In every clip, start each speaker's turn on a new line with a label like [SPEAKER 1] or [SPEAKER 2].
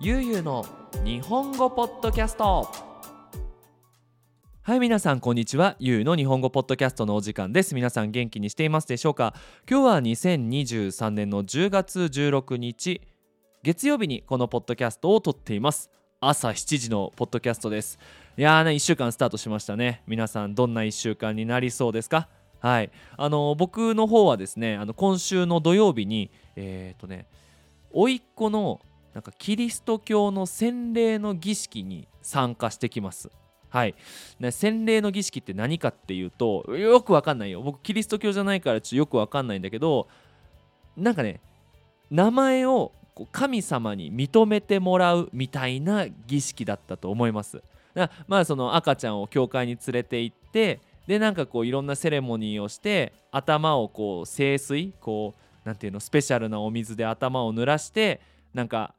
[SPEAKER 1] ゆうゆうの日本語ポッドキャスト。はい皆さんこんにちは。ゆうの日本語ポッドキャストのお時間です。皆さん元気にしていますでしょうか？今日は2023年の10月16日月曜日にこのポッドキャストを撮っています。朝7時のポッドキャストです。いやーね1週間スタートしましたね。皆さんどんな1週間になりそうですか？はい。あの僕の方はですねあの今週の土曜日にえっ、ー、とね甥っ子のなんかキリスト教の洗礼の儀式に参加してきます。はい、洗礼の儀式って何かっていうとよくわかんないよ僕キリスト教じゃないからちょっとよくわかんないんだけどなんかね名前を神様に認めてもらうみたいな儀式だったと思います。まあその赤ちゃんを教会に連れて行ってでなんかこういろんなセレモニーをして頭をこう清水こうなんていうのスペシャルなお水で頭を濡らしてなんか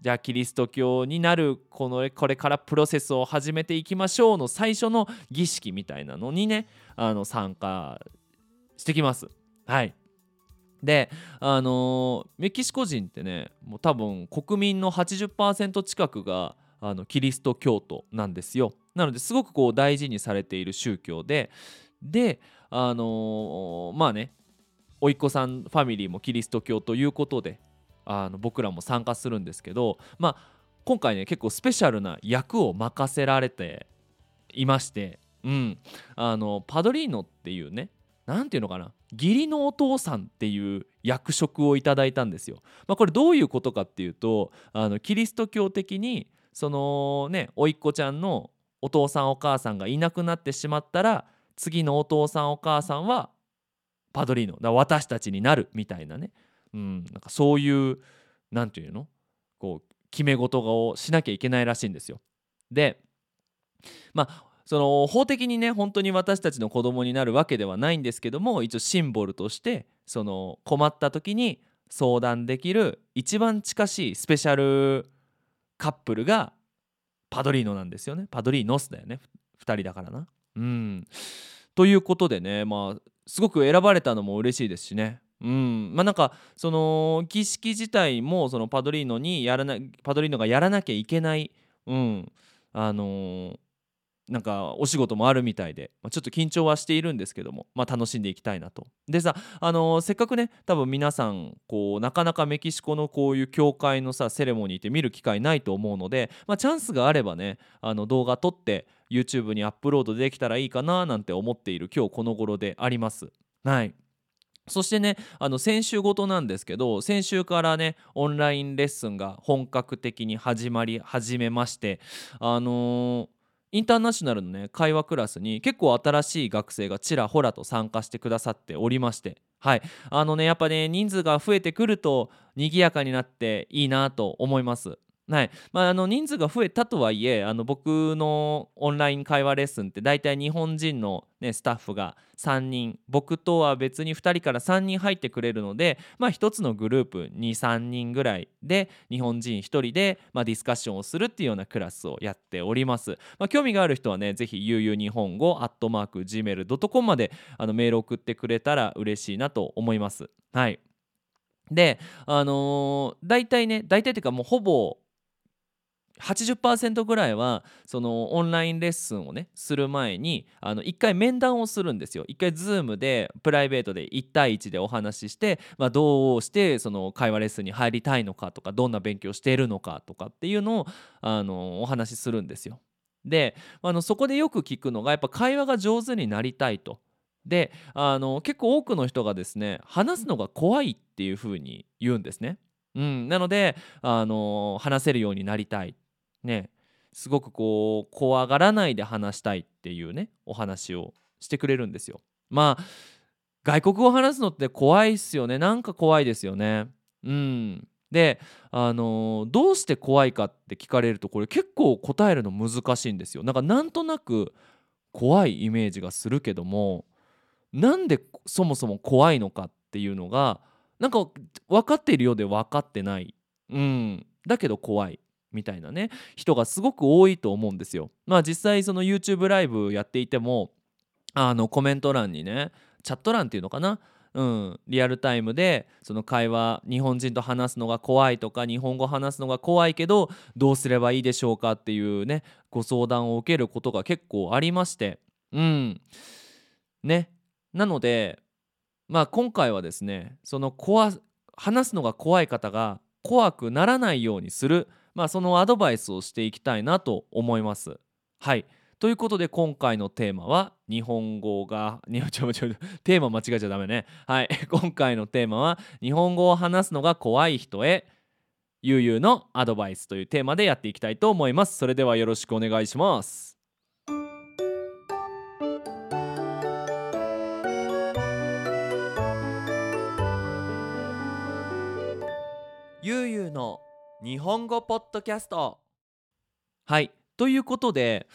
[SPEAKER 1] じゃあキリスト教になるこのこれからプロセスを始めていきましょうの最初の儀式みたいなのにねあの参加してきます。はいであのメキシコ人ってねもう多分国民の80%近くがあのキリスト教徒なんですよ。なのですごくこう大事にされている宗教でであの、まあねおいっ子さんファミリーもキリスト教ということであの僕らも参加するんですけど、まあ、今回ね結構スペシャルな役を任せられていまして、うん、あのパドリーノっていうね何て言うのかな義理のお父さんっていう役職をいただいたんですよ。まあ、これどういうことかっていうとあのキリスト教的にそのね甥っ子ちゃんのお父さんお母さんがいなくなってしまったら次のお父さんお母さんはパドリーノだ私たちになるみたいなねうん、なんかそういう何て言うの？こう決め事をしなきゃいけないらしいんですよ。でまあその法的にね本当に私たちの子供になるわけではないんですけども一応シンボルとしてその困った時に相談できる一番近しいスペシャルカップルがパドリーノなんですよね。パドリーノスだよね。2人だからな。うん。ということでねまあすごく選ばれたのも嬉しいですしね。うんまあなんかその儀式自体もそのパドリーノにやらなパドリーノがやらなきゃいけない、うん、あのー、なんかお仕事もあるみたいで、まあ、ちょっと緊張はしているんですけども、まあ、楽しんでいきたいなと。でさ、あのー、せっかくね多分皆さんこうなかなかメキシコのこういう教会のさセレモニーって見る機会ないと思うので、まあ、チャンスがあればねあの動画撮って YouTube にアップロードできたらいいかななんて思っている今日この頃であります。はいそしてねあの先週ごとなんですけど先週からねオンラインレッスンが本格的に始まり始めましてあのー、インターナショナルのね会話クラスに結構新しい学生がちらほらと参加してくださっておりましてはい。あのねやっぱね人数が増えてくると賑やかになっていいなと思います。はいまあ、あの人数が増えたとはいえあの僕のオンライン会話レッスンって大体日本人の、ね、スタッフが3人僕とは別に2人から3人入ってくれるので、まあ、1つのグループ23人ぐらいで日本人1人で、まあ、ディスカッションをするっていうようなクラスをやっております。まあ、興味がある人はねぜひゆうゆう日本語 Gmail.com まであのメール送ってくれたら嬉しいなと思います。はいであのー、大体ね大体っていうかもうほぼ80%ぐらいはそのオンラインレッスンをねする前にあの1回面談をするんですよ1回 Zoom でプライベートで1対1でお話しして、まあ、どうしてその会話レッスンに入りたいのかとかどんな勉強しているのかとかっていうのをあのお話しするんですよ。であのそこでよく聞くのがやっぱ会話が上手になりたいと。であの結構多くの人がですね話すのが怖いっていうふうに言うんですね。うん、なのであの話せるようになりたいねすごくこう怖がらないで話したいっていうねお話をしてくれるんですよ。まあ外国語を話すのって怖いっすよねなんか怖いですよね。うんであのー、どうして怖いかって聞かれるとこれ結構答えるの難しいんですよ。なんかなんとなく怖いイメージがするけどもなんでそもそも怖いのかっていうのがなんか分かっているようで分かってない。うん、だけど怖いみたいなね人がすごく多いと思うんですよ。まあ実際その YouTube ライブやっていてもあのコメント欄にねチャット欄っていうのかな？うん、リアルタイムでその会話日本人と話すのが怖いとか日本語話すのが怖いけどどうすればいいでしょうかっていうねご相談を受けることが結構ありまして。うん。ね。なのでまあ今回はですねその怖話すのが怖い方が怖くならないようにする、まあ、そのアドバイスをしていきたいなと思います。はい。ということで今回のテーマは日本語が ちょちょテーマ間違えちゃダメね。はい。今回のテーマは日本語を話すのが怖い人へゆうのアドバイスというテーマでやっていきたいと思います。それではよろしくお願いします。ゆうゆうの日本語ポッドキャスト。はい。ということで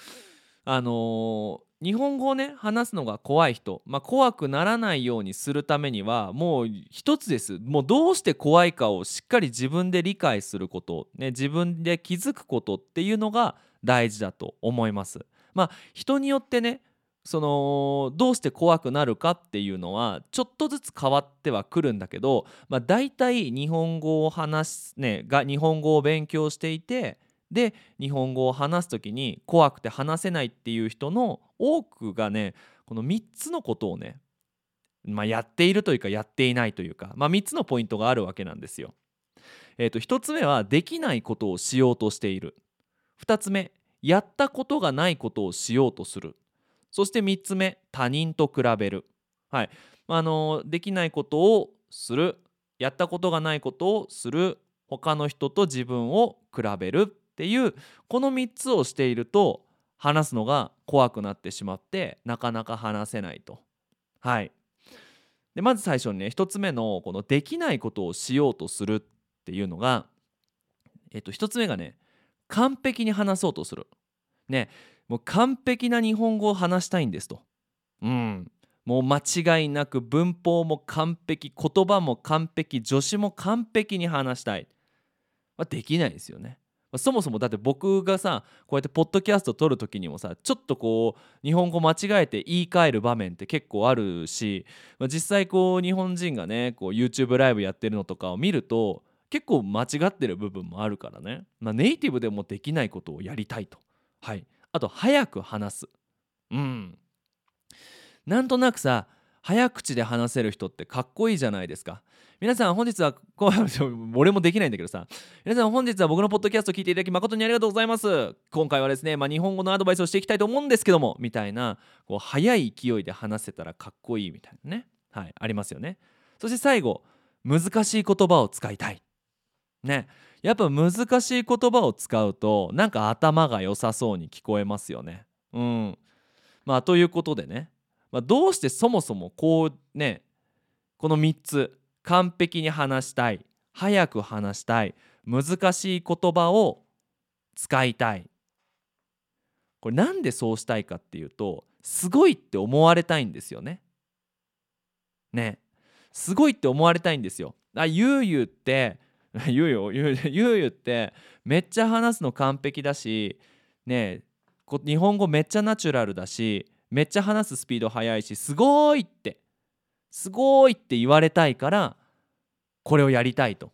[SPEAKER 1] あのー、日本語をね話すのが怖い人、まあ、怖くならないようにするためにはもう一つです。もうどうして怖いかをしっかり自分で理解すること、ね、自分で気づくことっていうのが大事だと思います。まあ、人によってねそのどうして怖くなるかっていうのはちょっとずつ変わってはくるんだけど、まあ、大体日本語を話すねが日本語を勉強していてで日本語を話す時に怖くて話せないっていう人の多くがねこの3つのことをね、まあ、やっているというかやっていないというか、まあ、3つのポイントがあるわけなんですよ。えー、と1つ目はできないことをしようとしている2つ目やったことがないことをしようとするそして3つ目他人と比べる。はい、あのできないことをするやったことがないことをする他の人と自分を比べるっていうこの3つをしていると話すのが怖くなってしまってなかなか話せないと。はいでまず最初にね1つ目のこのできないことをしようとするっていうのが、えっと、1つ目がね完璧に話そうとする。ねもう完璧な日本語を話したいんですと。うんもう間違いなく文法も完璧言葉も完璧助詞も完璧に話したい。まあ、できないですよね。まあそもそもだって僕がさこうやってポッドキャスト撮る時にもさちょっとこう日本語間違えて言い換える場面って結構あるし、まあ、実際こう日本人がねこう YouTube ライブやってるのとかを見ると結構間違ってる部分もあるからね、まあ、ネイティブでもできないことをやりたいと。はい、あと早く話す。うん。なんとなくさ早口で話せる人ってかっこいいじゃないですか。皆さん本日はこう 俺もできないんだけどさ。皆さん本日は僕のポッドキャストを聞いていただき誠にありがとうございます。今回はですね、まあ、日本語のアドバイスをしていきたいと思うんですけどもみたいなこう早い勢いで話せたらかっこいいみたいなね。はいありますよね。そして最後難しい言葉を使いたい。ね。やっぱ難しい言葉を使うとなんか頭が良さそうに聞こえますよね。うん。まあということでね、まあ、どうしてそもそもこうねこの3つ完璧に話したい早く話したい難しい言葉を使いたい。これなんでそうしたいかっていうとすごいって思われたいんですよね。ね。すごいって思われたいんですよ。あゆうゆうって ゆうゆうゆうゆってめっちゃ話すの完璧だしね日本語めっちゃナチュラルだしめっちゃ話すスピード速いしすごいってすごいって言われたいからこれをやりたいと。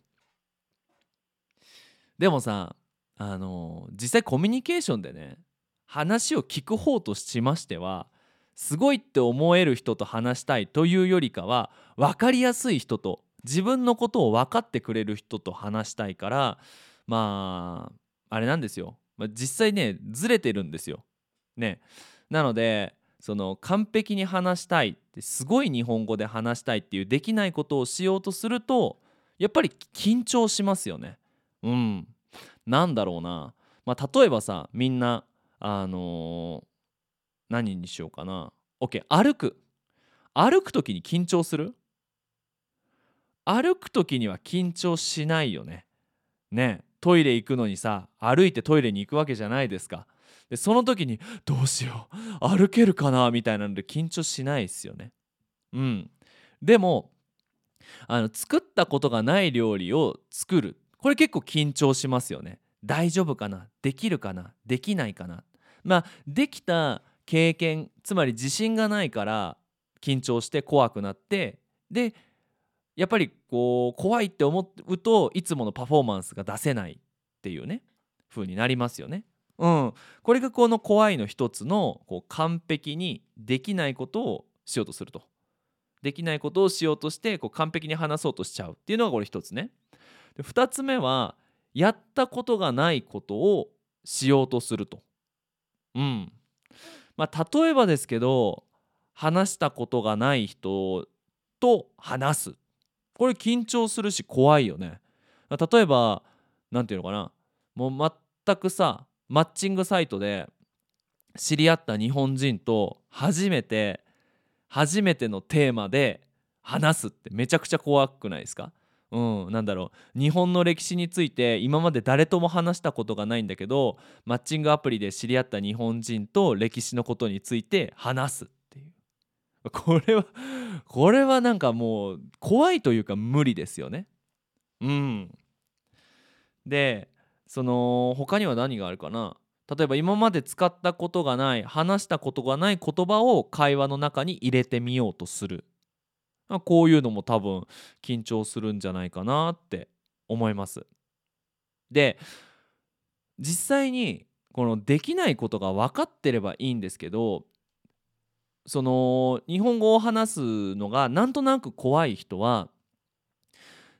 [SPEAKER 1] でもさあの実際コミュニケーションでね話を聞く方としましてはすごいって思える人と話したいというよりかは分かりやすい人と自分のことを分かってくれる人と話したいからまああれなんですよ、ま、実際ねずれてるんですよ。ねなのでその完璧に話したいってすごい日本語で話したいっていうできないことをしようとするとやっぱり緊張しますよね。うん。なんだろうな。まあ、例えばさみんなあのー、何にしようかな。OK 歩く。歩く時に緊張する？歩く時には緊張しないよね。ねトイレ行くのにさ歩いてトイレに行くわけじゃないですか。でその時にどうしよう歩けるかなみたいなので緊張しないですよね。うん、でもあの作ったことがない料理を作るこれ結構緊張しますよね。大丈夫かな？できるかな？できないかな？まあできた経験つまり自信がないから緊張して怖くなってでやっぱりこう怖いって思うといつものパフォーマンスが出せないっていうね風になりますよね。うん、これがこの怖いの一つのこう完璧にできないことをしようとすると。できないことをしようとしてこう完璧に話そうとしちゃうっていうのがこれ一つね。で2つ目はやったことがないことをしようとすると。うんまあ、例えばですけど話したことがない人と話すこれ緊張するし怖いよね。例えば何て言うのかな。もう全くさマッチングサイトで知り合った日本人と初めて初めてのテーマで話すってめちゃくちゃ怖くないですか？うん、なんだろう。日本の歴史について今まで誰とも話したことがないんだけどマッチングアプリで知り合った日本人と歴史のことについて話す これはこれはなんかもう怖いというか無理ですよね。うん、でその他には何があるかな例えば今まで使ったことがない話したことがない言葉を会話の中に入れてみようとするこういうのも多分緊張するんじゃないかなって思います。で実際にこのできないことが分かってればいいんですけどその日本語を話すのがなんとなく怖い人は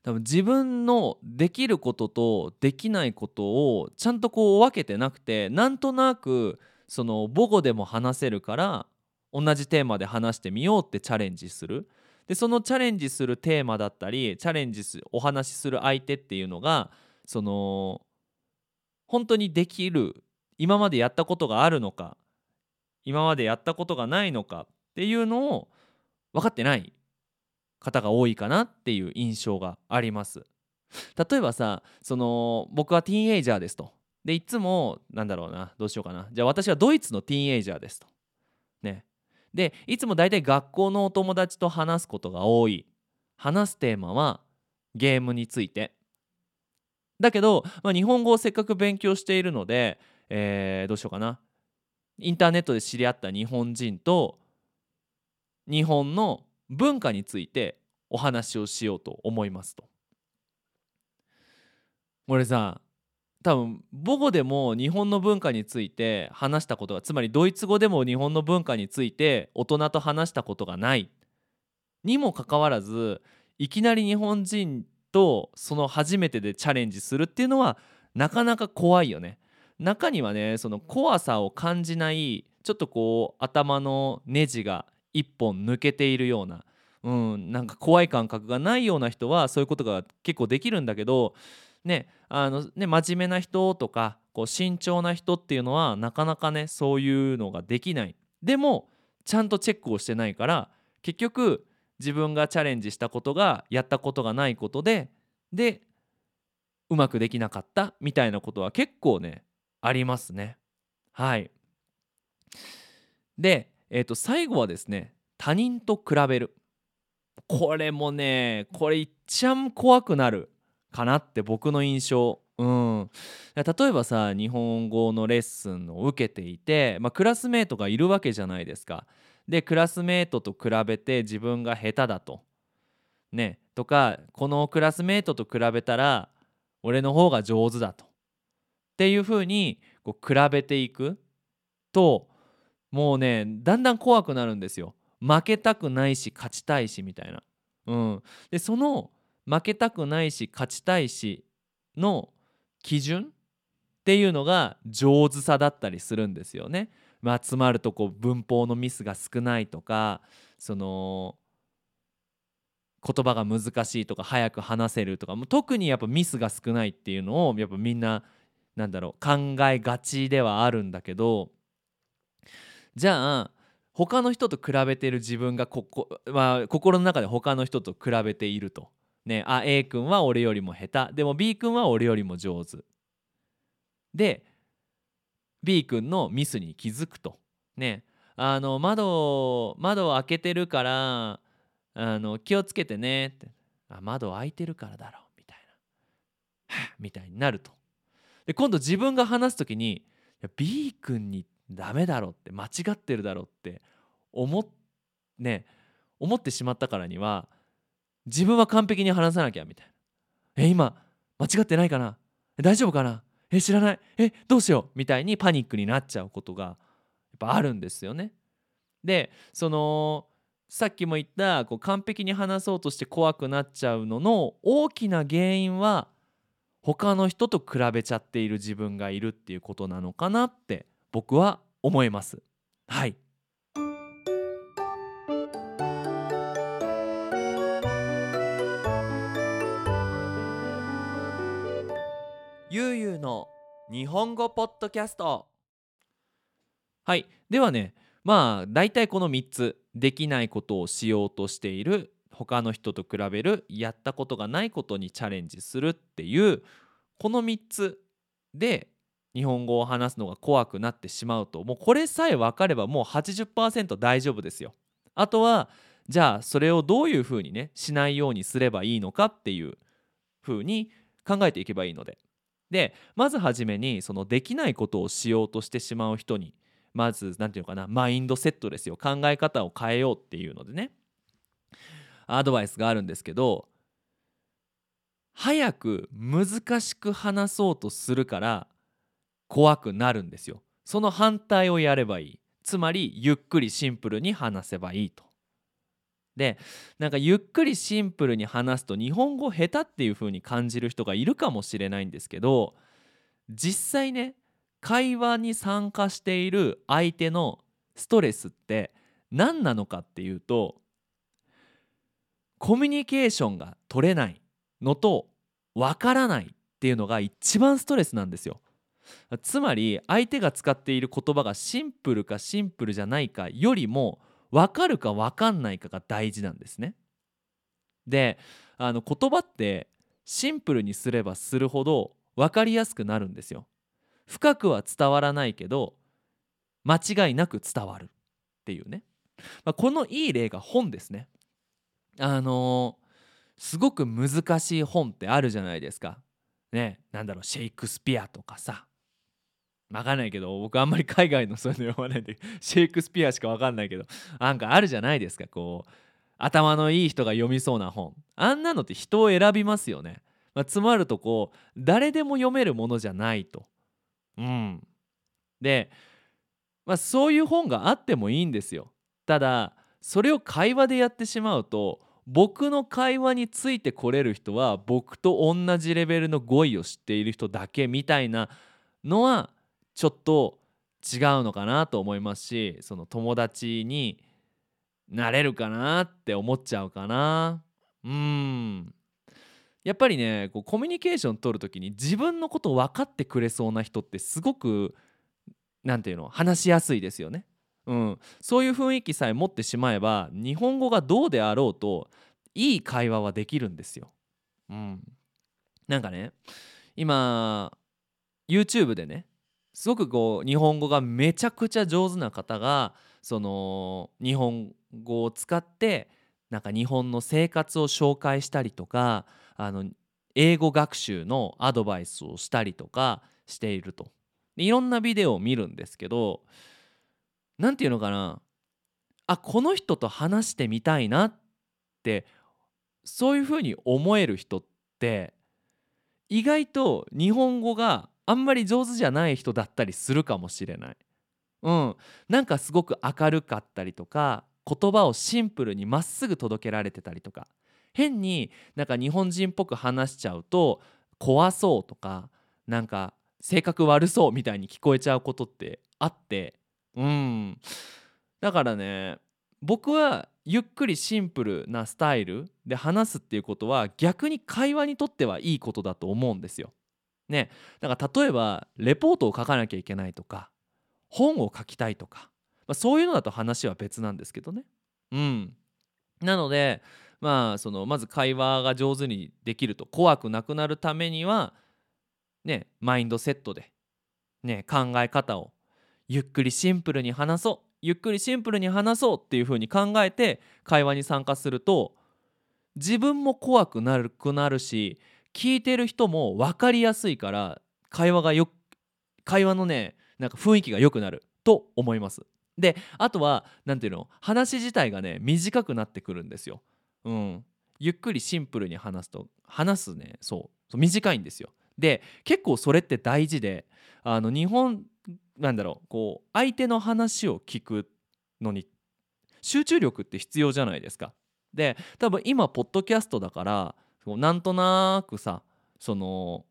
[SPEAKER 1] 多分自分のできることとできないことをちゃんとこう分けてなくてなんとなくその母語でも話せるから同じテーマで話してみようってチャレンジする。でそのチャレンジするテーマだったりチャレンジすお話しする相手っていうのがその本当にできる今までやったことがあるのか今までやったことがないのかっていうのを分かってない方が多いかなっていう印象があります。例えばさその僕はティーンエイジャーですと。でいつもなんだろうなどうしようかなじゃあ私はドイツのティーンエイジャーですと。ねでいつも大体学校のお友達と話すことが多い話すテーマはゲームについてだけど、まあ、日本語をせっかく勉強しているので、えー、どうしようかなインターネットで知り合った日本人と日本の文化についてお話をしようと思いますと。これさ多分母語でも日本の文化について話したことがつまりドイツ語でも日本の文化について大人と話したことがないにもかかわらずいきなり日本人とその初めてでチャレンジするっていうのはなかなか怖いよね。中にはねその怖さを感じないちょっとこう頭のネジが一本抜けているような、うん、なんか怖い感覚がないような人はそういうことが結構できるんだけどねあのね真面目な人とかこう慎重な人っていうのはなかなかねそういうのができない。でもちゃんとチェックをしてないから結局自分がチャレンジしたことがやったことがないことででうまくできなかったみたいなことは結構ねありますねはいで、えー、と最後はですね他人と比べるこれもねこれいっちゃん怖くなるかなって僕の印象うん、例えばさ日本語のレッスンを受けていて、まあ、クラスメートがいるわけじゃないですか。でクラスメートと比べて自分が下手だと。ねとかこのクラスメートと比べたら俺の方が上手だと。っていうふうにこう比べていくともうねだんだん怖くなるんですよ。負けたくないし勝ちたいしみたいな。うん、でその負けたくないし勝ちたいしの基準っていうのが上手さだったりするんですよね。まあ、つまるとこう文法のミスが少ないとかその言葉が難しいとか早く話せるとかもう特にやっぱミスが少ないっていうのをやっぱみんななんだろう考えがちではあるんだけどじゃあ他の人と比べてる自分がここ、まあ、心の中で他の人と比べていると。ね、あ A 君は俺よりも下手。でも B 君は俺よりも上手。で B 君のミスに気づくと。ねあの窓窓を開けてるからあの気をつけてねって。あ窓開いてるからだろう。みたいな。みたいになると。で今度自分が話す時にいや B 君にダメだろって間違ってるだろって思っ,、ね、思ってしまったからには自分は完璧に話さなきゃみたいな。え今間違ってないかな？大丈夫かな？え知らない？えどうしよう？みたいにパニックになっちゃうことがやっぱあるんですよね。でそのさっきも言ったこう完璧に話そうとして怖くなっちゃうのの大きな原因は他の人と比べちゃっている自分がいるっていうことなのかなって僕は思います。はい。ゆうゆうの日本語ポッドキャスト。はい。ではねまあ大体この3つできないことをしようとしている他の人と比べるやったことがないことにチャレンジするっていうこの3つで日本語を話すのが怖くなってしまうともうこれさえ分かればもう80%大丈夫ですよ。あとはじゃあそれをどういうふうにねしないようにすればいいのかっていうふうに考えていけばいいので。でまずはじめにそのできないことをしようとしてしまう人にまず何て言うのかなマインドセットですよ考え方を変えようっていうのでねアドバイスがあるんですけど早く難しく話そうとするから怖くなるんですよ。その反対をやればいい。つまりゆっくりシンプルに話せばいいと。でなんかゆっくりシンプルに話すと日本語下手っていう風に感じる人がいるかもしれないんですけど実際ね会話に参加している相手のストレスって何なのかっていうとコミュニケーションが取れないのとわからないっていうのが一番ストレスなんですよ。つまり相手が使っている言葉がシンプルかシンプルじゃないかよりも分かるか分かんないかが大事なんですね。であの言葉ってシンプルにすればするほど分かりやすくなるんですよ。深くは伝わらないけど間違いなく伝わるっていうね、まあ、このいい例が本ですね。あの、すごく難しい本ってあるじゃないですか。ねなんだろうシェイクスピアとかさ。分かんないけど僕あんまり海外のそういうの読まないんで シェイクスピアしか分かんないけどなんかあるじゃないですかこう頭のいい人が読みそうな本。あんなのって人を選びますよね、まあ、つまるとこう誰でも読めるものじゃないと。うん。で、まあ、そういう本があってもいいんですよ。ただそれを会話でやってしまうと僕の会話についてこれる人は僕と同じレベルの語彙を知っている人だけみたいなのはちょっと違うのかなと思いますしその友達になれるかなって思っちゃうかなうんやっぱりねこうコミュニケーション取る時に自分のこと分かってくれそうな人ってすごく何て言うの話しやすいですよね。うん、そういう雰囲気さえ持ってしまえば日本語がどうであろうといい会話はできるんですよ。うん、なんかね今 YouTube でねすごくこう日本語がめちゃくちゃ上手な方がその日本語を使ってなんか日本の生活を紹介したりとかあの英語学習のアドバイスをしたりとかしていると。いろんなビデオを見るんですけど何て言うのかな？あこの人と話してみたいなってそういうふうに思える人って意外と日本語があんまり上手じゃない人だったりするかもしれない。うん、なんかすごく明るかったりとか言葉をシンプルにまっすぐ届けられてたりとか。変になんか日本人っぽく話しちゃうと怖そうとかなんか性格悪そうみたいに聞こえちゃうことってあってうんだからね僕はゆっくりシンプルなスタイルで話すっていうことは逆に会話にとってはいいことだと思うんですよ。ねだから例えばレポートを書かなきゃいけないとか本を書きたいとか、まあ、そういうのだと話は別なんですけどね。うん、なのでまあそのまず会話が上手にできると怖くなくなるためにはねマインドセットで、ね、考え方をゆっくりシンプルに話そうゆっくりシンプルに話そうっていう風に考えて会話に参加すると自分も怖くなるくなるし聞いてる人も分かりやすいから会話がよ会話のねなんか雰囲気が良くなると思います。であとは何ていうの話自体がね短くなってくるんですよ。うん、ゆっくりシンプルに話すと話すねそう短いんですよ。で結構それって大事であの日本なんだろうこう相手の話を聞くのに集中力って必要じゃないですか。で多分今ポッドキャストだからなんとなくさその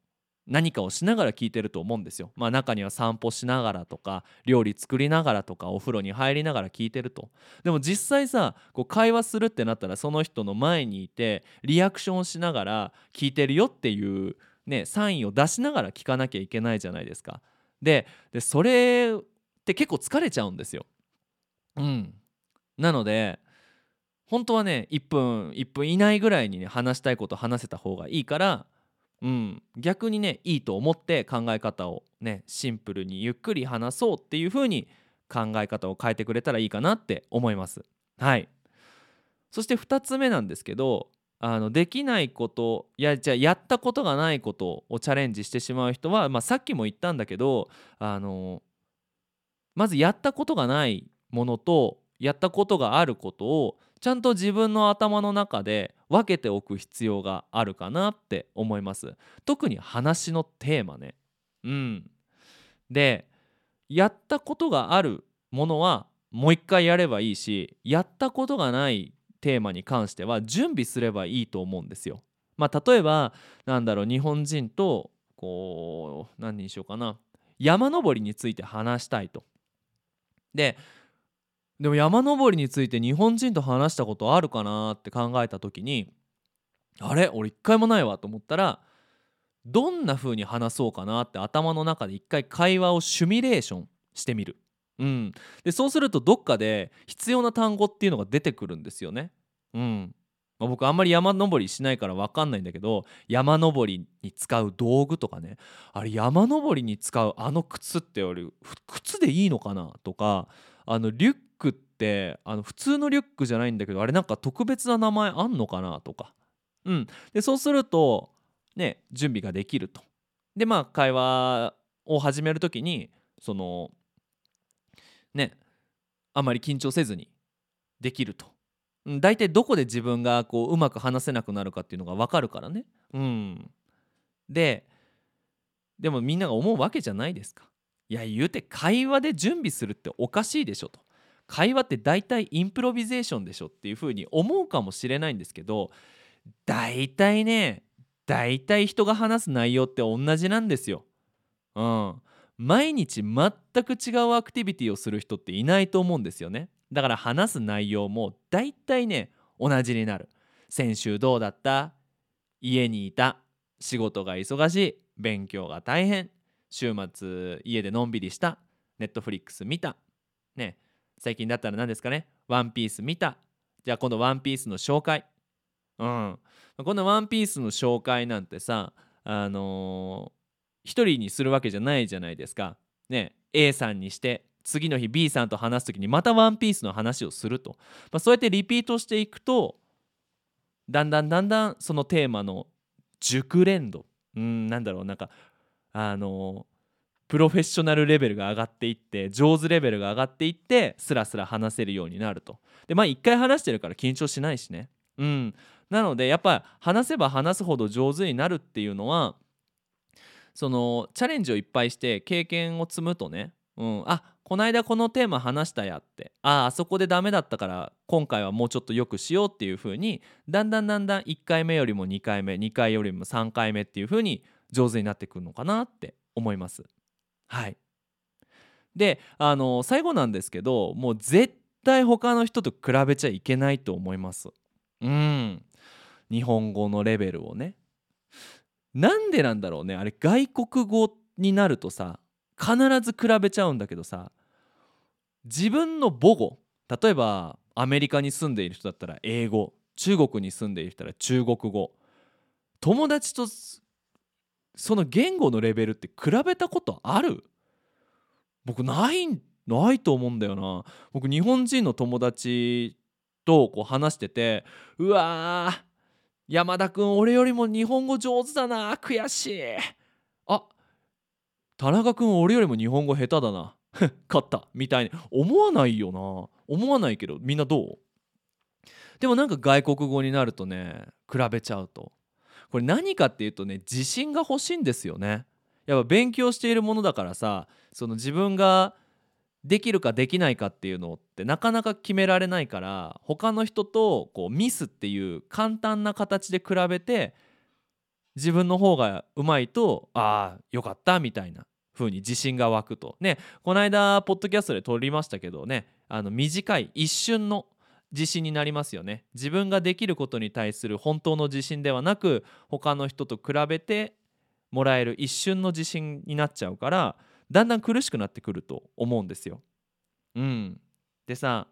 [SPEAKER 1] 何かをしながら聞いてると思うんですよ。まあ中には散歩しながらとか料理作りながらとかお風呂に入りながら聞いてると。でも実際さこう会話するってなったらその人の前にいてリアクションしながら聞いてるよっていうねサインを出しながら聞かなきゃいけないじゃないですか。でそれって結構疲れちゃうんですよ。うん、なので本当はね1分1分以内ぐらいにね話したいこと話せた方がいいからうん、逆にねいいと思って考え方をねシンプルにゆっくり話そうっていう風に考え方を変えてくれたらいいかなって思います。はいそして2つ目なんですけどあのできないことやじゃあやったことがないことをチャレンジしてしまう人は、まあ、さっきも言ったんだけどあのまずやったことがないものとやったことがあることをちゃんと自分の頭の中で分けておく必要があるかなって思います。特に話のテーマね。うん。でやったことがあるものはもう一回やればいいしやったことがないテーマに関しては準備すればいいと思うんですよ。まあ例えばなんだろう日本人とこう何にしようかな。山登りについて話したいと。ででも山登りについて日本人と話したことあるかなって考えた時にあれ？俺一回もないわと思ったらどんな風に話そうかなって頭の中で一回会話をシミュレーションしてみる。うん、でそうするとどっかで必要な単語っていうのが出てくるんですよね。うん。まあ、僕あんまり山登りしないから分かんないんだけど山登りに使う道具とかね。あれ山登りに使うあの靴って俺靴でいいのかなとかあのリュックってあの普通のリュックじゃないんだけどあれなんか特別な名前あんのかなとか、うん、でそうするとね準備ができると。でまあ会話を始める時にそのねあまり緊張せずにできると。大体どこで自分がこううまく話せなくなるかっていうのが分かるからね。うん、ででもみんなが思うわけじゃないですか。いや言うて会話で準備するっておかしいでしょと。会話って大体インプロビゼーションでしょっていうふうに思うかもしれないんですけど大体ね大体人が話す内容って同じなんですよ。うん。毎日全く違うアクティビティをする人っていないと思うんですよね。だから話す内容も大体ね同じになる。先週どうだった？家にいた。仕事が忙しい。勉強が大変。週末家でのんびりした。ネットフリックス見た。ね。最近だったら何ですかね？ワンピース見た。じゃあ今度ワンピースの紹介。うん。このワンピースの紹介なんてさあのー、一人にするわけじゃないじゃないですか。ね。A さんにして次の日 B さんと話す時にまたワンピースの話をすると、まあ、そうやってリピートしていくとだんだんだんだんそのテーマの熟練度うんなんだろうなんかあのプロフェッショナルレベルが上がっていって上手レベルが上がっていってスラスラ話せるようになると。でまあ一回話してるから緊張しないしね。うん。なのでやっぱ話せば話すほど上手になるっていうのはそのチャレンジをいっぱいして経験を積むとね、うん、あこの間このテーマ話したやってああそこでダメだったから今回はもうちょっとよくしようっていう風にだんだんだんだん1回目よりも2回目2回よりも3回目っていう風に上手になってくるのかなって思います。はい。であの最後なんですけどもう絶対他の人と比べちゃいけないと思います。うん。日本語のレベルをね。なんでなんだろうね。あれ外国語になるとさ必ず比べちゃうんだけどさ自分の母語例えばアメリカに住んでいる人だったら英語中国に住んでいる人だったら中国語友達とその言語のレベルって比べたことある？僕ないないと思うんだよな。僕日本人の友達とこう話しててうわ山田君俺よりも日本語上手だな。悔しい。あ田中君俺よりも日本語下手だな。勝った。みたいに。思わないよな。思わないけど。みんなどう？でもなんか外国語になるとね比べちゃうと。これ何かっていうとね自信が欲しいんですよね。やっぱ勉強しているものだからさその自分ができるかできないかっていうのってなかなか決められないから他の人とこうミスっていう簡単な形で比べて自分の方がうまいとああよかったみたいな風に自信が湧くと。ねこの間ポッドキャストで撮りましたけどねあの短い一瞬の自信になりますよね。自分ができることに対する本当の自信ではなく他の人と比べてもらえる一瞬の自信になっちゃうからだんだん苦しくなってくると思うんですよ。うん、でさ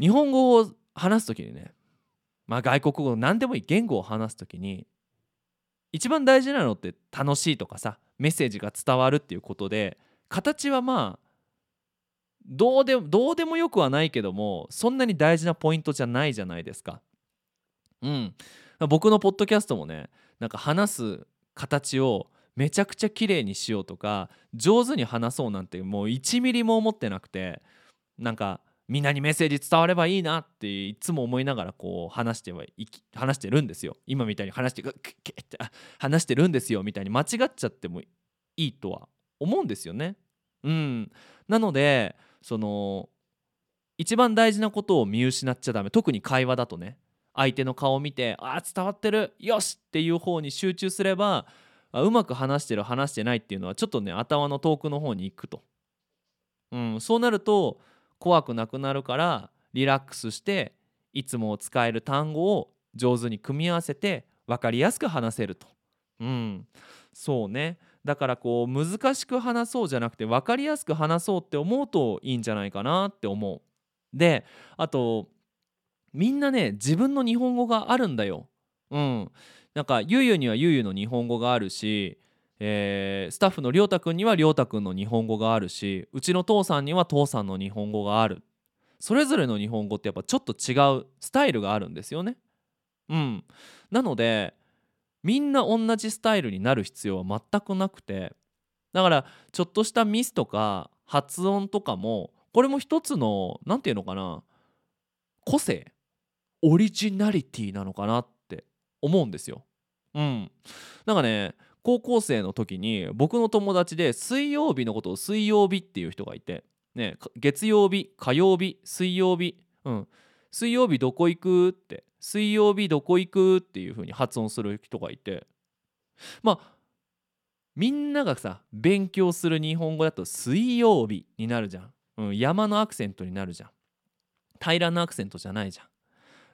[SPEAKER 1] 日本語を話す時にねまあ外国語何でもいい言語を話す時に一番大事なのって楽しいとかさメッセージが伝わるっていうことで形はまあどうでどうでもよくはないけどもそんなに大事なポイントじゃないじゃないですか。うん、僕のポッドキャストもねなんか話す形をめちゃくちゃ綺麗にしようとか上手に話そうなんてもう1ミリも思ってなくてなんかみんなにメッセージ伝わればいいなっていつも思いながらこう話してはいき話してるんですよ。今みたいに話して話してるんですよみたいに間違っちゃってもいいとは思うんですよね。うん、なのでその一番大事なことを見失っちゃダメ。特に会話だとね。相手の顔を見てああ伝わってる。よしっていう方に集中すればあうまく話してる話してないっていうのはちょっとね頭の遠くの方に行くと、うん、そうなると怖くなくなるからリラックスしていつも使える単語を上手に組み合わせて分かりやすく話せると、うん、そうねだからこう難しく話そうじゃなくて分かりやすく話そうって思うといいんじゃないかなって思う。であとみんなね自分の日本語があるんだよ。うん。なんかゆうゆうにはゆうゆうの日本語があるし、えー、スタッフのりょうたくんにはりょうたくんの日本語があるしうちの父さんには父さんの日本語がある。それぞれの日本語ってやっぱちょっと違うスタイルがあるんですよね。うん、なのでみんな同じスタイルになる必要は全くなくてだからちょっとしたミスとか発音とかもこれも一つの何て言うのかな個性。オリジナリティなのかなって思うんですよ。うん、なんかね高校生の時に僕の友達で水曜日のことを水曜日っていう人がいて、ね、月曜日火曜日水曜日、うん、水曜日どこ行くって水曜日どこ行くっていう風に発音する人がいてまあみんながさ勉強する日本語だと水曜日になるじゃん、うん、山のアクセントになるじゃん。平らなアクセントじゃないじゃん。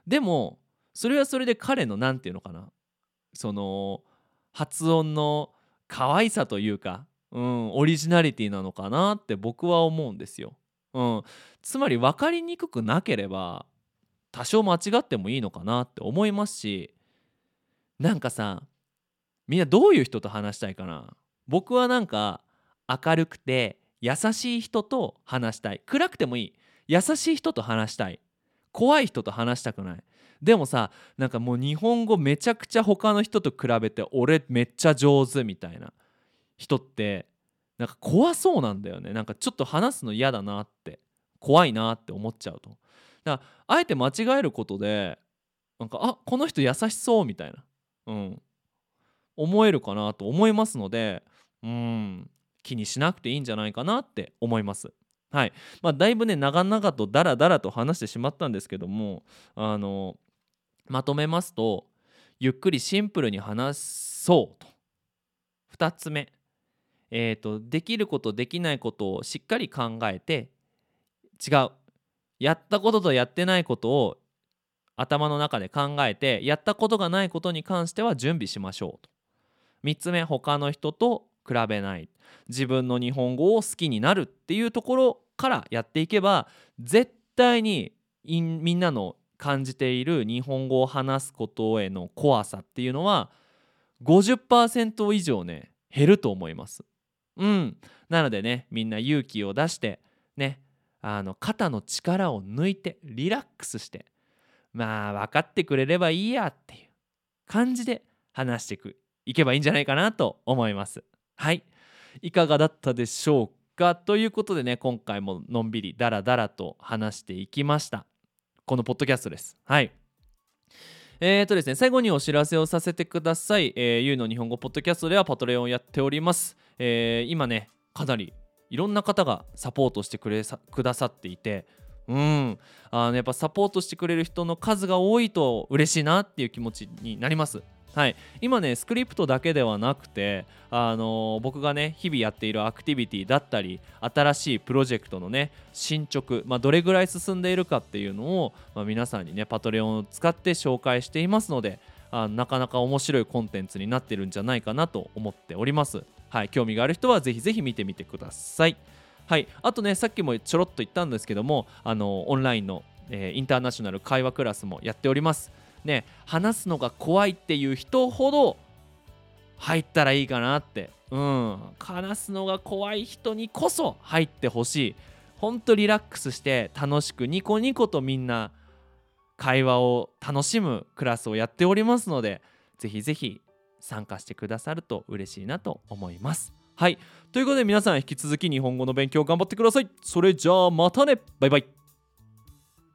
[SPEAKER 1] でもそれはそれで彼の何て言うのかな？その発音の可愛さというか、うん、オリジナリティなのかなって僕は思うんですよ。うん、つまり分かりにくくなければ多少間違ってもいいのかなって思いますしなんかさみんなどういう人と話したいかな？僕はなんか明るくて優しい人と話したい。暗くてもいい。優しい人と話したい。怖い人と話したくない。でもさなんかもう日本語めちゃくちゃ他の人と比べて俺めっちゃ上手みたいな人ってなんか怖そうなんだよね。なんかちょっと話すの嫌だなって怖いなって思っちゃうと。だからあえて間違えることでなんかあこの人優しそうみたいな、うん、思えるかなと思いますのでうん気にしなくていいんじゃないかなって思います。はい。まあ、だいぶね長々とダラダラと話してしまったんですけどもあのまとめますとゆっくりシンプルに話そうと。2つ目、えーとできることできないことをしっかり考えて違う。やったこととやってないことを頭の中で考えてやったことがないことに関しては準備しましょうと。3つ目。他の人と比べない。自分の日本語を好きになるっていうところからやっていけば絶対にみんなの感じている日本語を話すことへの怖さっていうのは50%以上ね減ると思います。うん、なのでねみんな勇気を出してねあの肩の力を抜いてリラックスしてまあ分かってくれればいいやっていう感じで話していくいけばいいんじゃないかなと思います。はい。いかがだったでしょうか？ということでね今回ものんびりダラダラと話していきました。このポッドキャストですはいえーとですね、最後にお知らせをさせてください。えー、ゆうの日本語ポッドキャストではパトレオンをやっております。えー、今ね、かなりいろんな方がサポートしてくれさくださっていて、うん、あのやっぱサポートしてくれる人の数が多いと嬉しいなっていう気持ちになります。はい、今ねスクリプトだけではなくて、あのー、僕がね日々やっているアクティビティだったり新しいプロジェクトのね進捗、まあ、どれぐらい進んでいるかっていうのを、まあ、皆さんにねパトレオンを使って紹介していますのであなかなか面白いコンテンツになってるんじゃないかなと思っております。はい、興味がある人はぜひぜひ見てみてください。はい、あとねさっきもちょろっと言ったんですけどもあのオンラインの、えー、インターナショナル会話クラスもやっております。ね話すのが怖いっていう人ほど入ったらいいかなって。うん。話すのが怖い人にこそ入ってほしい。ほんとリラックスして楽しくニコニコとみんな会話を楽しむクラスをやっておりますのでぜひぜひ参加してくださると嬉しいなと思います。はい。ということで皆さん引き続き日本語の勉強頑張ってください。それじゃあまたね。バイバイ。